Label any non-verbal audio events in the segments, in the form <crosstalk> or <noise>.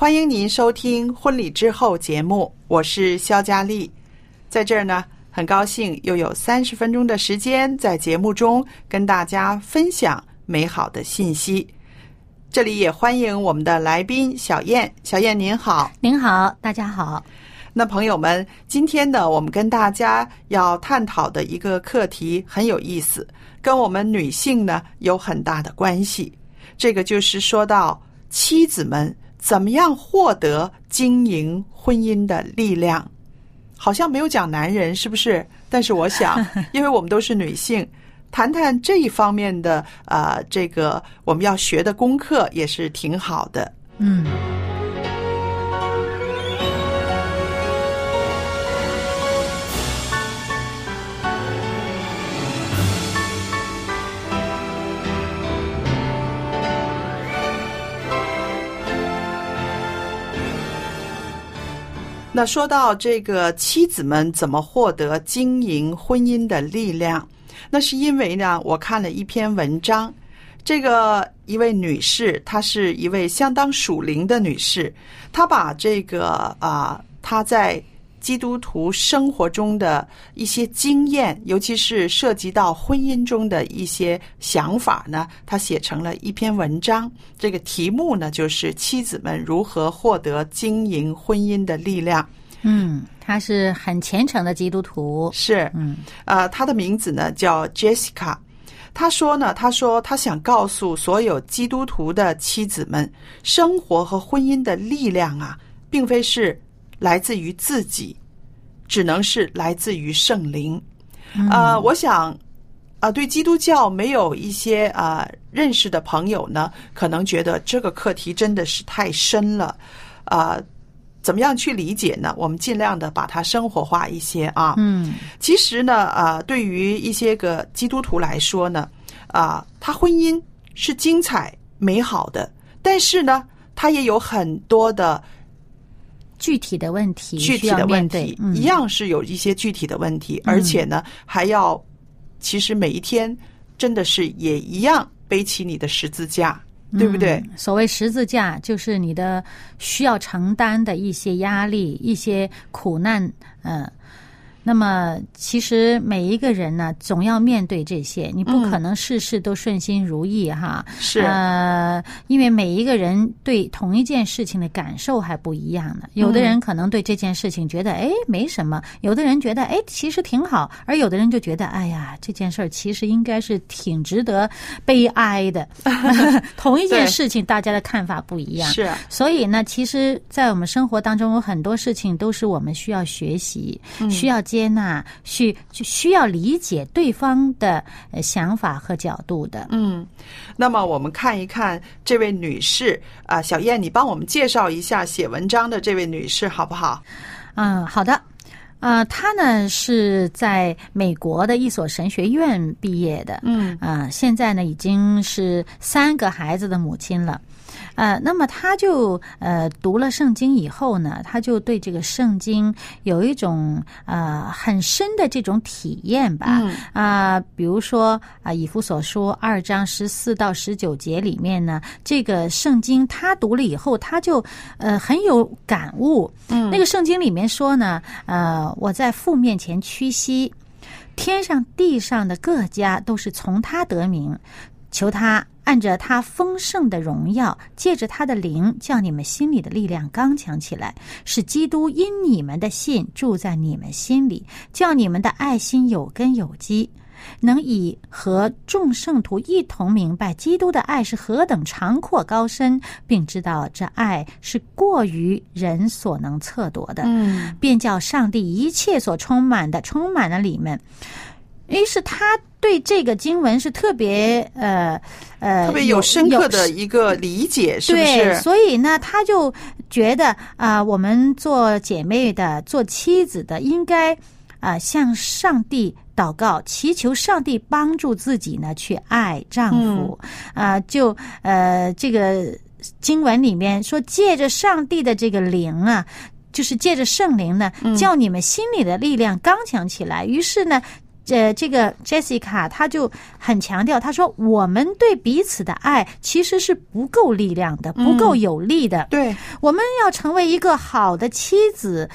欢迎您收听《婚礼之后》节目，我是肖佳丽，在这儿呢，很高兴又有三十分钟的时间在节目中跟大家分享美好的信息。这里也欢迎我们的来宾小燕，小燕您好。您好，大家好。那朋友们，今天呢，我们跟大家要探讨的一个课题很有意思，跟我们女性呢有很大的关系。这个就是说到妻子们怎么样获得经营婚姻的力量。好像没有讲男人，是不是？但是我想，<laughs> 因为我们都是女性，谈谈这一方面的呃，这个我们要学的功课也是挺好的。嗯，那说到这个妻子们怎么获得经营婚姻的力量，那是因为呢，我看了一篇文章，这个一位女士，她是一位相当属灵的女士，她把这个啊、她在基督徒生活中的一些经验，尤其是涉及到婚姻中的一些想法呢，他写成了一篇文章。这个题目呢，就是妻子们如何获得经营婚姻的力量。嗯，他是很虔诚的基督徒。是，嗯，呃，他的名字呢叫 Jessica。他说呢，他说他想告诉所有基督徒的妻子们，生活和婚姻的力量啊，并非是来自于自己，只能是来自于圣灵。呃，我想，啊、对基督教没有一些啊、认识的朋友呢，可能觉得这个课题真的是太深了，啊、怎么样去理解呢？我们尽量的把它生活化一些啊。嗯，其实呢，啊，对于一些个基督徒来说呢，啊，他婚姻是精彩美好的，但是呢，他也有很多的具体的问题具体的问题，嗯一样是有一些具体的问题，而且呢，还要其实每一天真的是也一样背起你的十字架，对不对？嗯所谓十字架，就是你的需要承担的一些压力、一些苦难，嗯、那么，其实每一个人呢，总要面对这些，你不可能事事都顺心如意哈。是呃，因为每一个人对同一件事情的感受还不一样呢。有的人可能对这件事情觉得哎没什么，有的人觉得哎其实挺好，而有的人就觉得哎呀这件事儿其实应该是挺值得悲哀的。<laughs> 同一件事情，大家的看法不一样。是所以呢，其实，在我们生活当中，有很多事情都是我们需要学习、需要接纳、需就需要理解对方的呃想法和角度的。嗯，那么我们看一看这位女士啊、小燕，你帮我们介绍一下写文章的这位女士好不好？嗯，好的。呃，她呢是在美国的一所神学院毕业的，嗯啊、现在呢已经是三个孩子的母亲了。呃，那么他就呃读了圣经以后呢，他就对这个圣经有一种呃很深的这种体验吧。啊、比如说啊，以弗所书二章十四到十九节里面呢，这个圣经他读了以后，他就呃很有感悟。嗯，那个圣经里面说呢，呃，我在父面前屈膝，天上地上的各家都是从他得名，求他按着他丰盛的荣耀，借着他的灵，叫你们心里的力量刚强起来，使基督因你们的信住在你们心里，叫你们的爱心有根有基。能以和众圣徒一同明白基督的爱是何等长阔高深，并知道这爱是过于人所能测度的，嗯，便叫上帝一切所充满的充满了你们。于是他对这个经文是特别呃呃特别有深刻的一个理解，是不对，是？所以呢，他就觉得啊、我们做姐妹的、做妻子的，应该啊、向上帝祷告，祈求上帝帮助自己呢，去爱丈夫。啊、就呃，这个经文里面说，借着上帝的这个灵啊。就是借着圣灵呢，叫你们心里的力量刚强起来。于是呢，呃，这个 Jessica 她就很强调，她说我们对彼此的爱其实是不够力量的，不够有力的。对，我们要成为一个好的妻子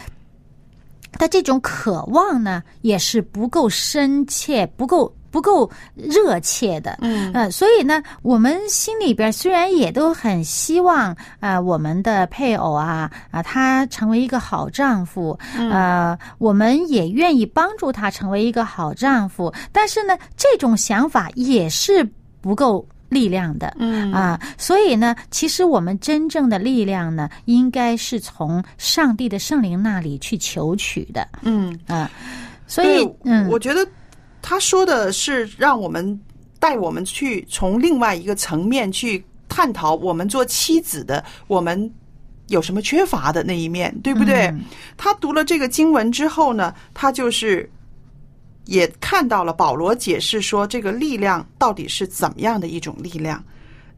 的这种渴望呢，也是不够深切，不够。不够热切的，嗯。呃，所以呢，我们心里边虽然也都很希望，呃，我们的配偶啊，啊、他成为一个好丈夫，呃，我们也愿意帮助他成为一个好丈夫，但是呢，这种想法也是不够力量的，嗯。啊，所以呢，其实我们真正的力量呢，应该是从上帝的圣灵那里去求取的。嗯。啊。所以，，嗯，我觉得他说的是让我们带我们去从另外一个层面去探讨我们做妻子的我们有什么缺乏的那一面，对不对？嗯他读了这个经文之后呢，他就是也看到了保罗解释说这个力量到底是怎么样的一种力量。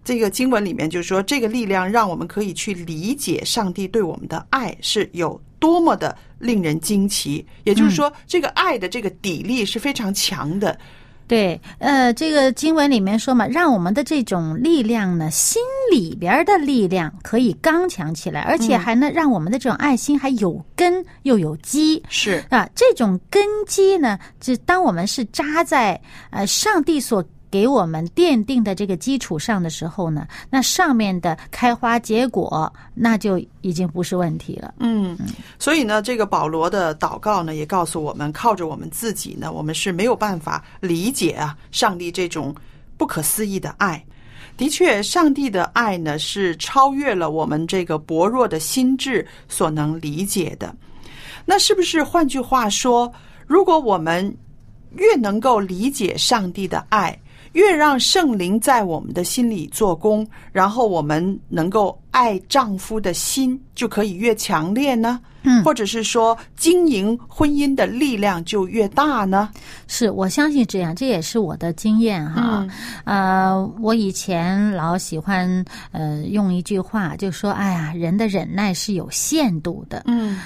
这个经文里面就说，这个力量让我们可以去理解上帝对我们的爱是有多么的令人惊奇。也就是说，这个爱的这个底力是非常强的。对，呃，这个经文里面说嘛，让我们的这种力量呢，心里边的力量可以刚强起来，而且还能让我们的这种爱心还有根又有基。是，啊，这种根基呢，就当我们是扎在呃上帝所给我们奠定的这个基础上的时候呢，那上面的开花结果，那就已经不是问题了。嗯，所以呢，这个保罗的祷告呢，也告诉我们，靠着我们自己呢，我们是没有办法理解啊，上帝这种不可思议的爱。的确，上帝的爱呢，是超越了我们这个薄弱的心智所能理解的。那是不是换句话说，如果我们越能够理解上帝的爱，越让圣灵在我们的心里做工，然后我们能够爱丈夫的心就可以越强烈呢？嗯或者是说经营婚姻的力量就越大呢？是我相信这样，这也是我的经验哈。呃，我以前老喜欢呃用一句话，就说：“哎呀，人的忍耐是有限度的。”嗯，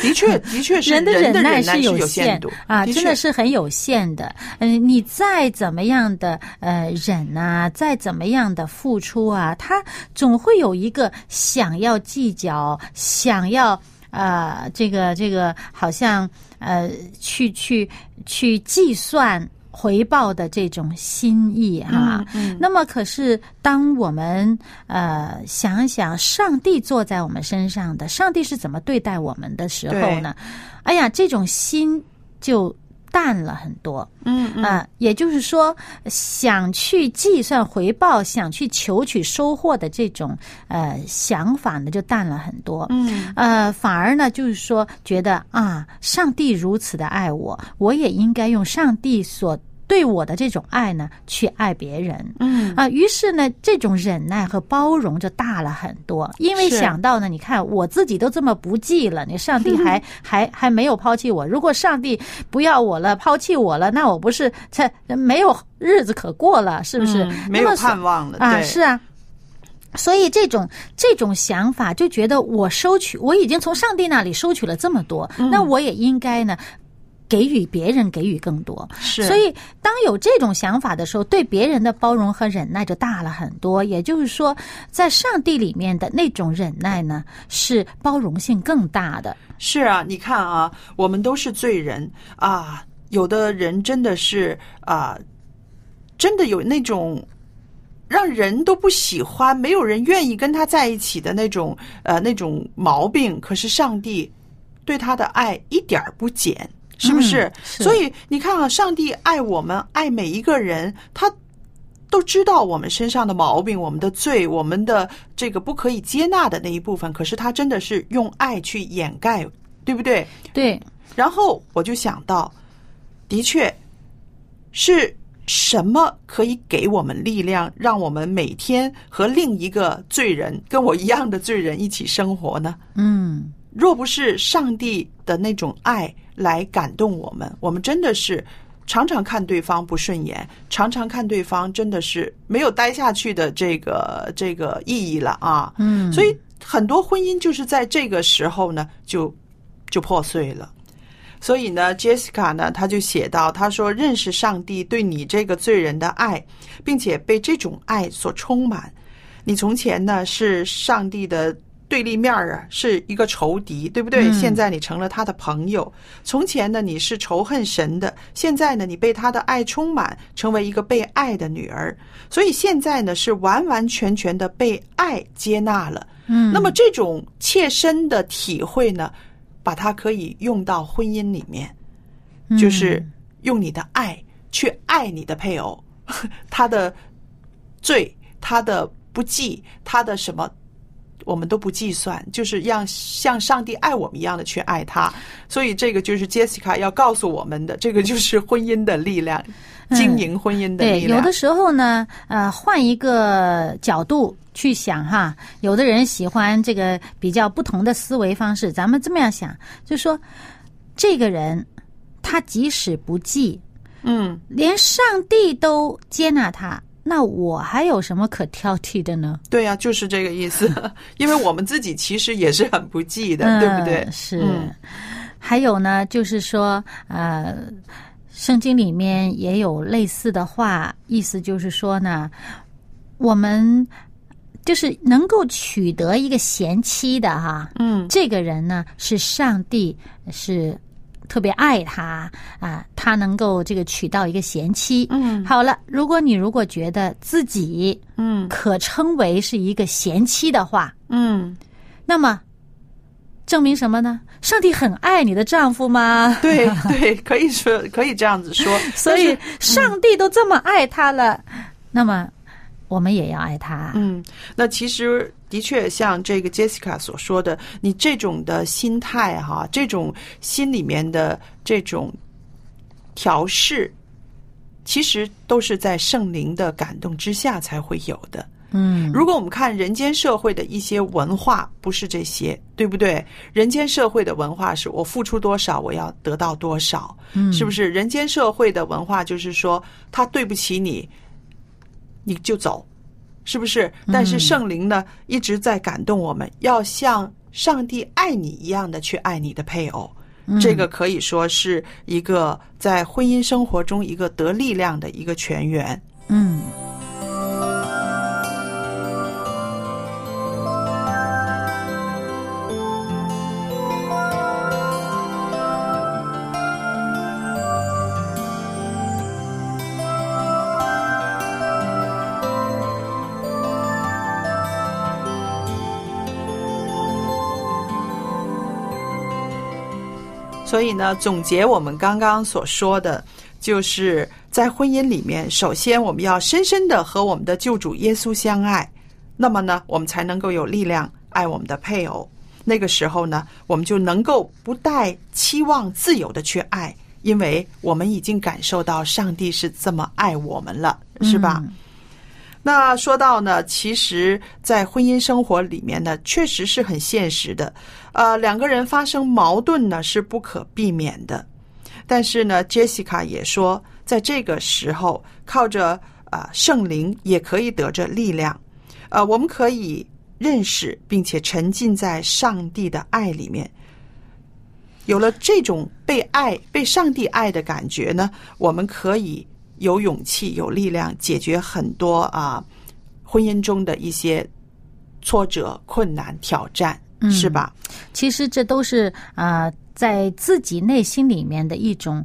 的确，<laughs> 的确是人的忍耐是有限度啊，真的是很有限的。嗯、你再怎么样的呃忍啊，再怎么样的付出啊，他总会有一个想要计较，想要。呃，这个这个好像呃，去去去计算回报的这种心意哈、嗯那么，可是当我们呃想想上帝坐在我们身上的，上帝是怎么对待我们的时候呢？哎呀，这种心就淡了很多。嗯嗯啊、也就是说，想去计算回报，想去求取收获的这种呃想法呢，就淡了很多。嗯呃，反而呢，就是说，觉得啊，上帝如此的爱我，我也应该用上帝所对我的这种爱呢，去爱别人。嗯啊，于是呢，这种忍耐和包容就大了很多，因为想到呢，你看我自己都这么不济了，你上帝还 <laughs> 还还没有抛弃我。如果上帝不要我了，抛弃我了，那我不是这没有日子可过了，是不是？嗯没有盼望了啊，是啊。所以这种这种想法就觉得我收取，我已经从上帝那里收取了这么多，那我也应该呢。给予别人给予更多，是所以当有这种想法的时候，对别人的包容和忍耐就大了很多。也就是说，在上帝里面的那种忍耐呢，是包容性更大的。是啊，你看啊，我们都是罪人啊，有的人真的是啊，真的有那种让人都不喜欢、没有人愿意跟他在一起的那种呃那种毛病。可是上帝对他的爱一点儿不减。是不是？所以你看啊，上帝爱我们，爱每一个人，他都知道我们身上的毛病、我们的罪、我们的这个不可以接纳的那一部分。可是他真的是用爱去掩盖，对不对？对。然后我就想到，的确是什么可以给我们力量，让我们每天和另一个罪人、跟我一样的罪人一起生活呢？嗯。若不是上帝的那种爱来感动我们，我们真的是常常看对方不顺眼，常常看对方真的是没有待下去的这个这个意义了啊！嗯，所以很多婚姻就是在这个时候呢，就就破碎了。所以呢，Jessica 呢，他就写到，他说认识上帝对你这个罪人的爱，并且被这种爱所充满。你从前呢是上帝的。对立面啊，是一个仇敌，对不对？现在你成了他的朋友。从前呢，你是仇恨神的；现在呢，你被他的爱充满，成为一个被爱的女儿。所以现在呢，是完完全全的被爱接纳了。嗯，那么这种切身的体会呢，把它可以用到婚姻里面，就是用你的爱去爱你的配偶，<laughs> 他的罪，他的不计，他的什么。我们都不计算，就是让像上帝爱我们一样的去爱他，所以这个就是 Jessica 要告诉我们的，这个就是婚姻的力量，经营婚姻的力量。对，有的时候呢，呃，换一个角度去想哈，有的人喜欢这个比较不同的思维方式。咱们这么样想，就是说，这个人他即使不记，嗯，连上帝都接纳他。那我还有什么可挑剔的呢？对呀，就是这个意思。<laughs> 因为我们自己其实也是很不济的，对不对？是。还有呢，就是说，呃，圣经里面也有类似的话，意思就是说呢，我们就是能够取得一个贤妻的哈，嗯，这个人呢是上帝是。特别爱他啊，他能够这个娶到一个贤妻。嗯，好了，如果你如果觉得自己嗯可称为是一个贤妻的话，嗯，那么证明什么呢？上帝很爱你的丈夫吗？对对，可以说可以这样子说。<laughs> 所以上帝都这么爱他了，那么我们也要爱他。嗯，那其实。的确，像这个 Jessica 所说的，你这种的心态哈，这种心里面的这种调试，其实都是在圣灵的感动之下才会有的。嗯，如果我们看人间社会的一些文化，不是这些，对不对？人间社会的文化是我付出多少，我要得到多少，嗯，是不是？人间社会的文化就是说，他对不起你，你就走。是不是？但是圣灵呢，一直在感动我们，要像上帝爱你一样的去爱你的配偶。这个可以说是一个在婚姻生活中一个得力量的一个泉源。嗯。所以呢，总结我们刚刚所说的，就是在婚姻里面，首先我们要深深的和我们的救主耶稣相爱，那么呢，我们才能够有力量爱我们的配偶。那个时候呢，我们就能够不带期望、自由的去爱，因为我们已经感受到上帝是这么爱我们了，是吧？那说到呢，其实，在婚姻生活里面呢，确实是很现实的。呃，两个人发生矛盾呢，是不可避免的。但是呢，Jessica 也说，在这个时候，靠着啊圣灵也可以得着力量。呃，我们可以认识并且沉浸在上帝的爱里面。有了这种被爱、被上帝爱的感觉呢，我们可以有勇气、有力量解决很多啊婚姻中的一些挫折、困难、挑战，嗯是吧？其实这都是啊、呃在自己内心里面的一种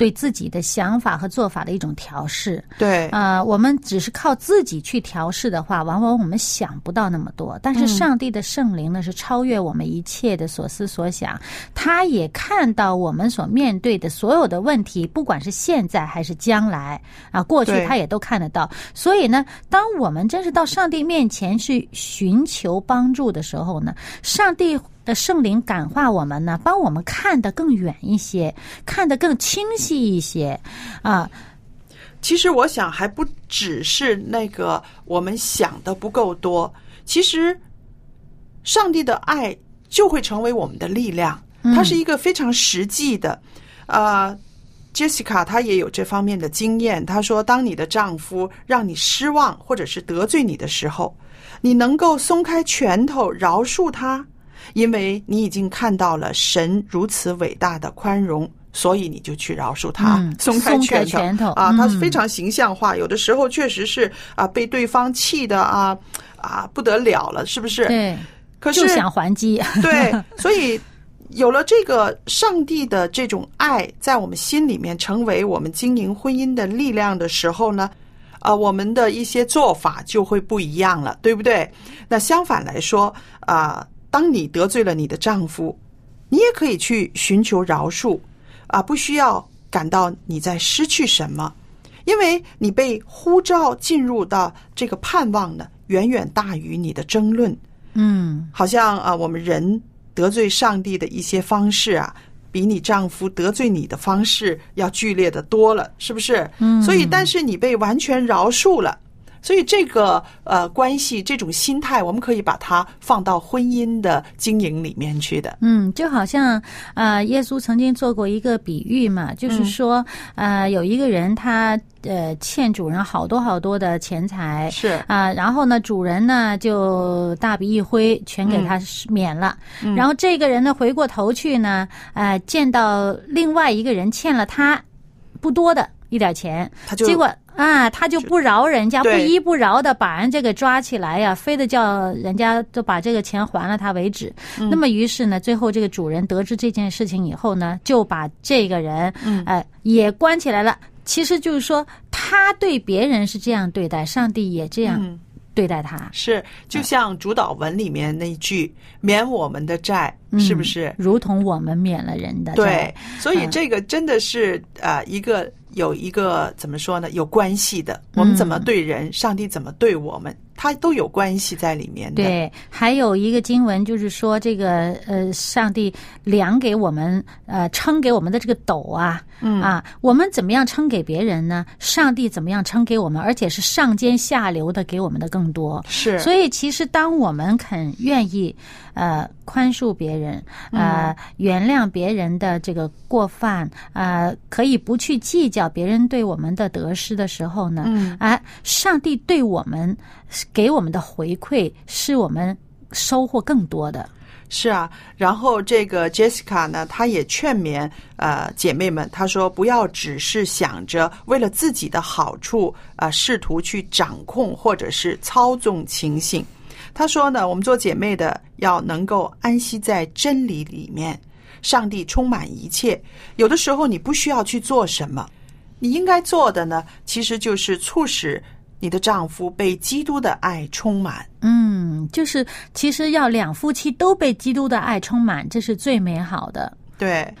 对自己的想法和做法的一种调试。对，啊，我们只是靠自己去调试的话，往往我们想不到那么多。但是上帝的圣灵呢，是超越我们一切的所思所想，他也看到我们所面对的所有的问题，不管是现在还是将来啊，过去他也都看得到。所以呢，当我们真是到上帝面前去寻求帮助的时候呢，上帝。的圣灵感化我们呢，帮我们看得更远一些，看得更清晰一些，啊，其实我想还不只是那个我们想的不够多，其实上帝的爱就会成为我们的力量，它是一个非常实际的。呃，Jessica 她也有这方面的经验，她说，当你的丈夫让你失望或者是得罪你的时候，你能够松开拳头饶恕他，因为你已经看到了神如此伟大的宽容。所以你就去饶恕他，嗯松开拳头啊！他是嗯非常形象化，有的时候确实是啊，被对方气的啊啊不得了了，是不是？对，可是就想还击。<laughs> 对，所以有了这个上帝的这种爱在我们心里面，成为我们经营婚姻的力量的时候呢，啊，我们的一些做法就会不一样了，对不对？那相反来说，啊，当你得罪了你的丈夫，你也可以去寻求饶恕，啊，不需要感到你在失去什么。因为你被呼召进入到这个盼望呢，远远大于你的争论。嗯，好像啊，我们人得罪上帝的一些方式啊，比你丈夫得罪你的方式要剧烈的多了，是不是？嗯。所以，但是你被完全饶恕了，所以这个呃关系这种心态，我们可以把它放到婚姻的经营里面去的。嗯，就好像呃，耶稣曾经做过一个比喻嘛，就是说，呃，有一个人他呃欠主人好多好多的钱财，是啊、然后呢，主人呢就大笔一挥，全给他免了。然后这个人呢回过头去呢，呃，见到另外一个人欠了他不多的一点钱，他就结果啊，他就不饶人家，不依不饶的把人这个抓起来呀，非得叫人家都把这个钱还了他为止。那么于是呢，最后这个主人得知这件事情以后呢，就把这个人，嗯。呃，也关起来了。其实就是说，他对别人是这样对待，上帝也这样嗯对待他，是，就像主导文里面那句“免我们的债”，是不是？如同我们免了人的债对。，所以嗯这个真的是呃一个有一个怎么说呢？有关系的。我们怎么对人，上帝怎么对我们，它都有关系在里面的。对，还有一个经文就是说，这个呃，上帝量给我们呃称给我们的这个斗啊，嗯啊，我们怎么样称给别人呢？上帝怎么样称给我们？而且是上尖下流的给我们的更多。是，所以，其实当我们肯愿意呃宽恕别人，呃原谅别人的这个过犯，呃可以不去计较别人对我们的得失的时候呢，嗯啊，上帝对我们给我们的回馈是我们收获更多的。是啊，然后这个 Jessica 呢，她也劝勉呃姐妹们，她说不要只是想着为了自己的好处啊、呃试图去掌控或者是操纵情形。她说呢，我们做姐妹的要能够安息在真理里面，上帝充满一切。有的时候你不需要去做什么，你应该做的呢，其实就是促使你的丈夫被基督的爱充满。嗯，就是其实要两夫妻都被基督的爱充满，这是最美好的。对，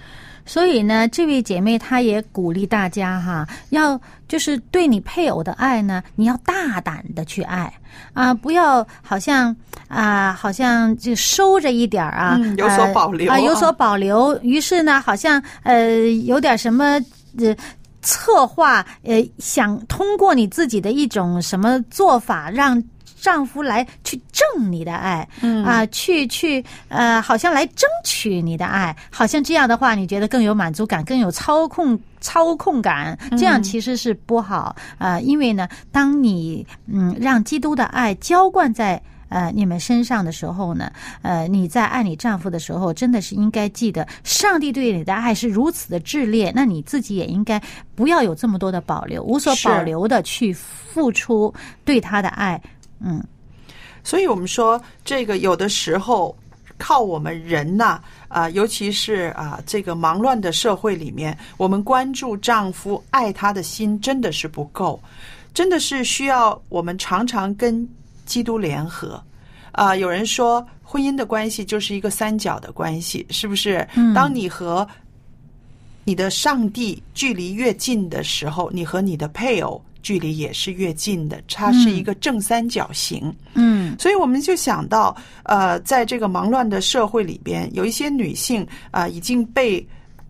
所以呢，这位姐妹她也鼓励大家哈，要就是对你配偶的爱呢，你要大胆的去爱啊，不要好像啊，好像就收着一点儿啊，嗯有所保留啊、啊有所保留。于是呢，好像呃有点什么呃。策划，呃，想通过你自己的一种什么做法，让丈夫来去挣你的爱，嗯啊，去去呃，好像来争取你的爱，好像这样的话，你觉得更有满足感，更有操控操控感，这样其实是不好啊、呃因为呢，当你嗯让基督的爱浇灌在。呃，你们身上的时候呢，呃，你在爱你丈夫的时候，真的是应该记得，上帝对你的爱是如此的炽烈，那你自己也应该不要有这么多的保留，无所保留的去付出对他的爱。嗯，所以我们说，这个有的时候靠我们人呐，啊、尤其是啊、这个忙乱的社会里面，我们关注丈夫爱他的心真的是不够，真的是需要我们常常跟基督联合。啊、有人说婚姻的关系就是一个三角的关系，是不是？嗯当你和你的上帝距离越近的时候，你和你的配偶距离也是越近的，它是一个正三角形。嗯所以我们就想到，呃，在这个忙乱的社会里边，有一些女性啊、已经被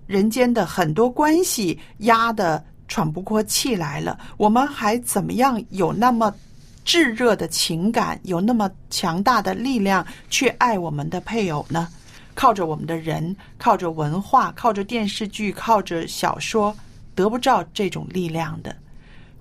人间的很多关系压得喘不过气来了。我们还怎么样有那么炙热的情感，有那么强大的力量去爱我们的配偶呢？靠着我们的人，靠着文化，靠着电视剧，靠着小说，得不到这种力量的。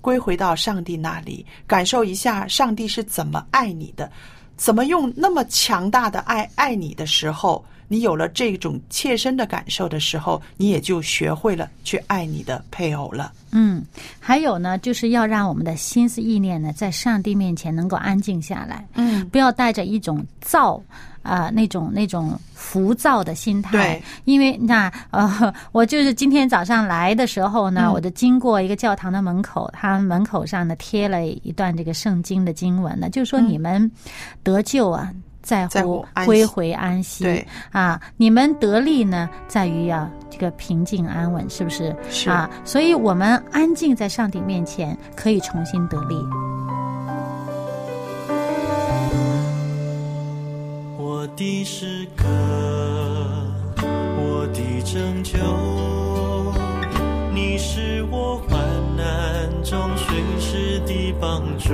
归回到上帝那里，感受一下上帝是怎么爱你的，怎么用那么强大的爱爱你的时候，你有了这种切身的感受的时候，你也就学会了去爱你的配偶了。嗯，还有呢，就是要让我们的心思意念呢，在上帝面前能够安静下来，嗯，不要带着一种躁啊、那种那种浮躁的心态对。因为那呃，我就是今天早上来的时候呢，嗯我就经过一个教堂的门口，它门口上呢贴了一段这个圣经的经文呢，就是说你们得救啊。在在乎归回安息，对啊，你们得力呢，在于啊这个平静安稳，是不是？是啊，所以我们安静在上帝面前，可以重新得力。我的诗歌，我的拯救，你是我患难中随时的帮助。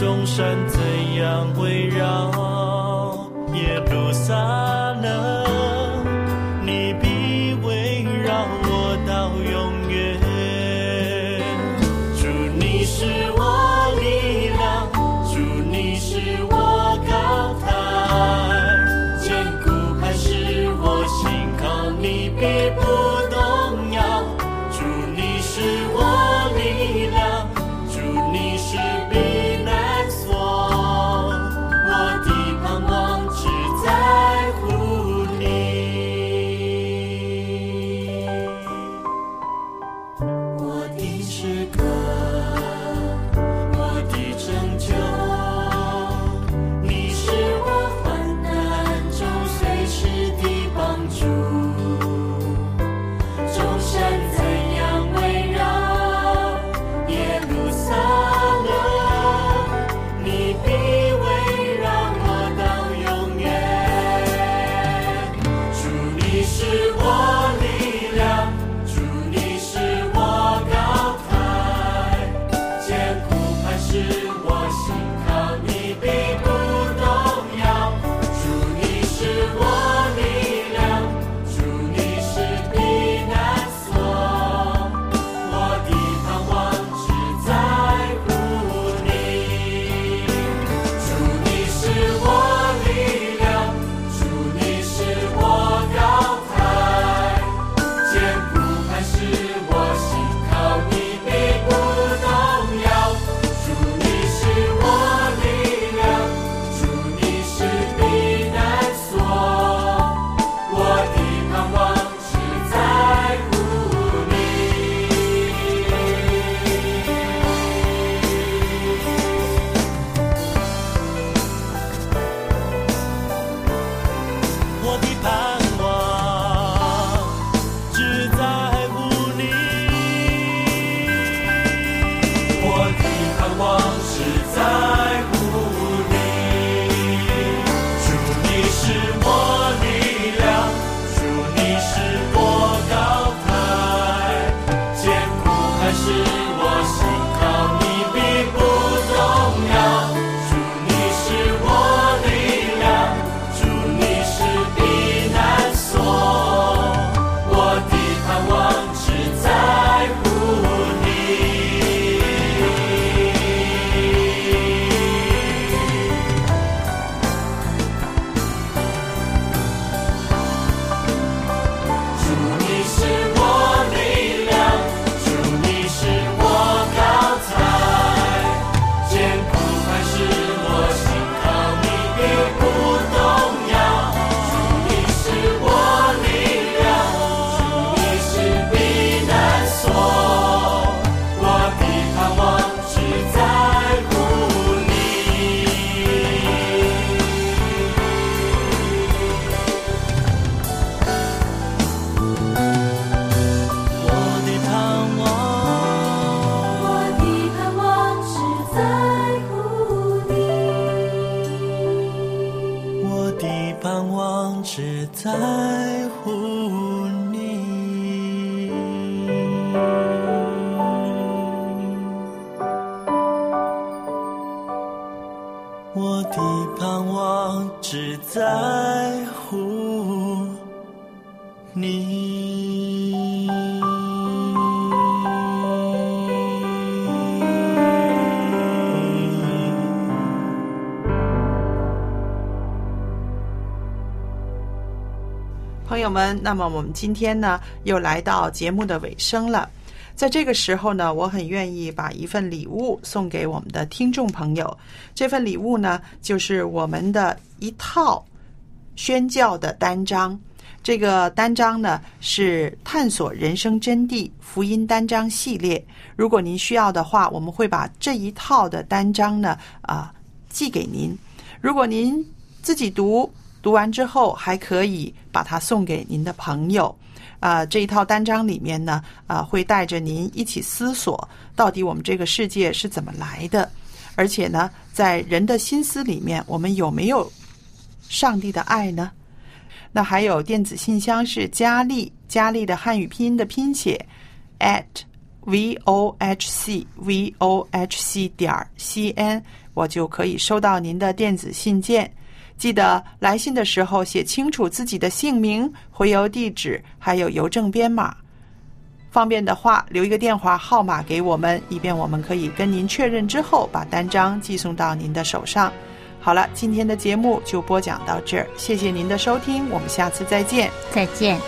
众山怎样围绕？耶路撒冷，我的盼望只在乎你。朋友们，那么我们今天呢又来到节目的尾声了。在这个时候呢，我很愿意把一份礼物送给我们的听众朋友。这份礼物呢，就是我们的一套宣教的单章。这个单章呢是探索人生真谛福音单章系列。如果您需要的话，我们会把这一套的单章呢啊、寄给您。如果您自己读，读完之后还可以把它送给您的朋友。啊、这一套单章里面呢，啊、会带着您一起思索，到底我们这个世界是怎么来的，而且呢，在人的心思里面，我们有没有上帝的爱呢？那还有电子信箱是佳丽，佳丽的汉语拼音的拼写 at v o h c v o h c 点 c n，我就可以收到您的电子信件。记得来信的时候写清楚自己的姓名、回邮地址，还有邮政编码。方便的话，留一个电话号码给我们，以便我们可以跟您确认之后，把单张寄送到您的手上。好了，今天的节目就播讲到这儿，谢谢您的收听，我们下次再见。再见。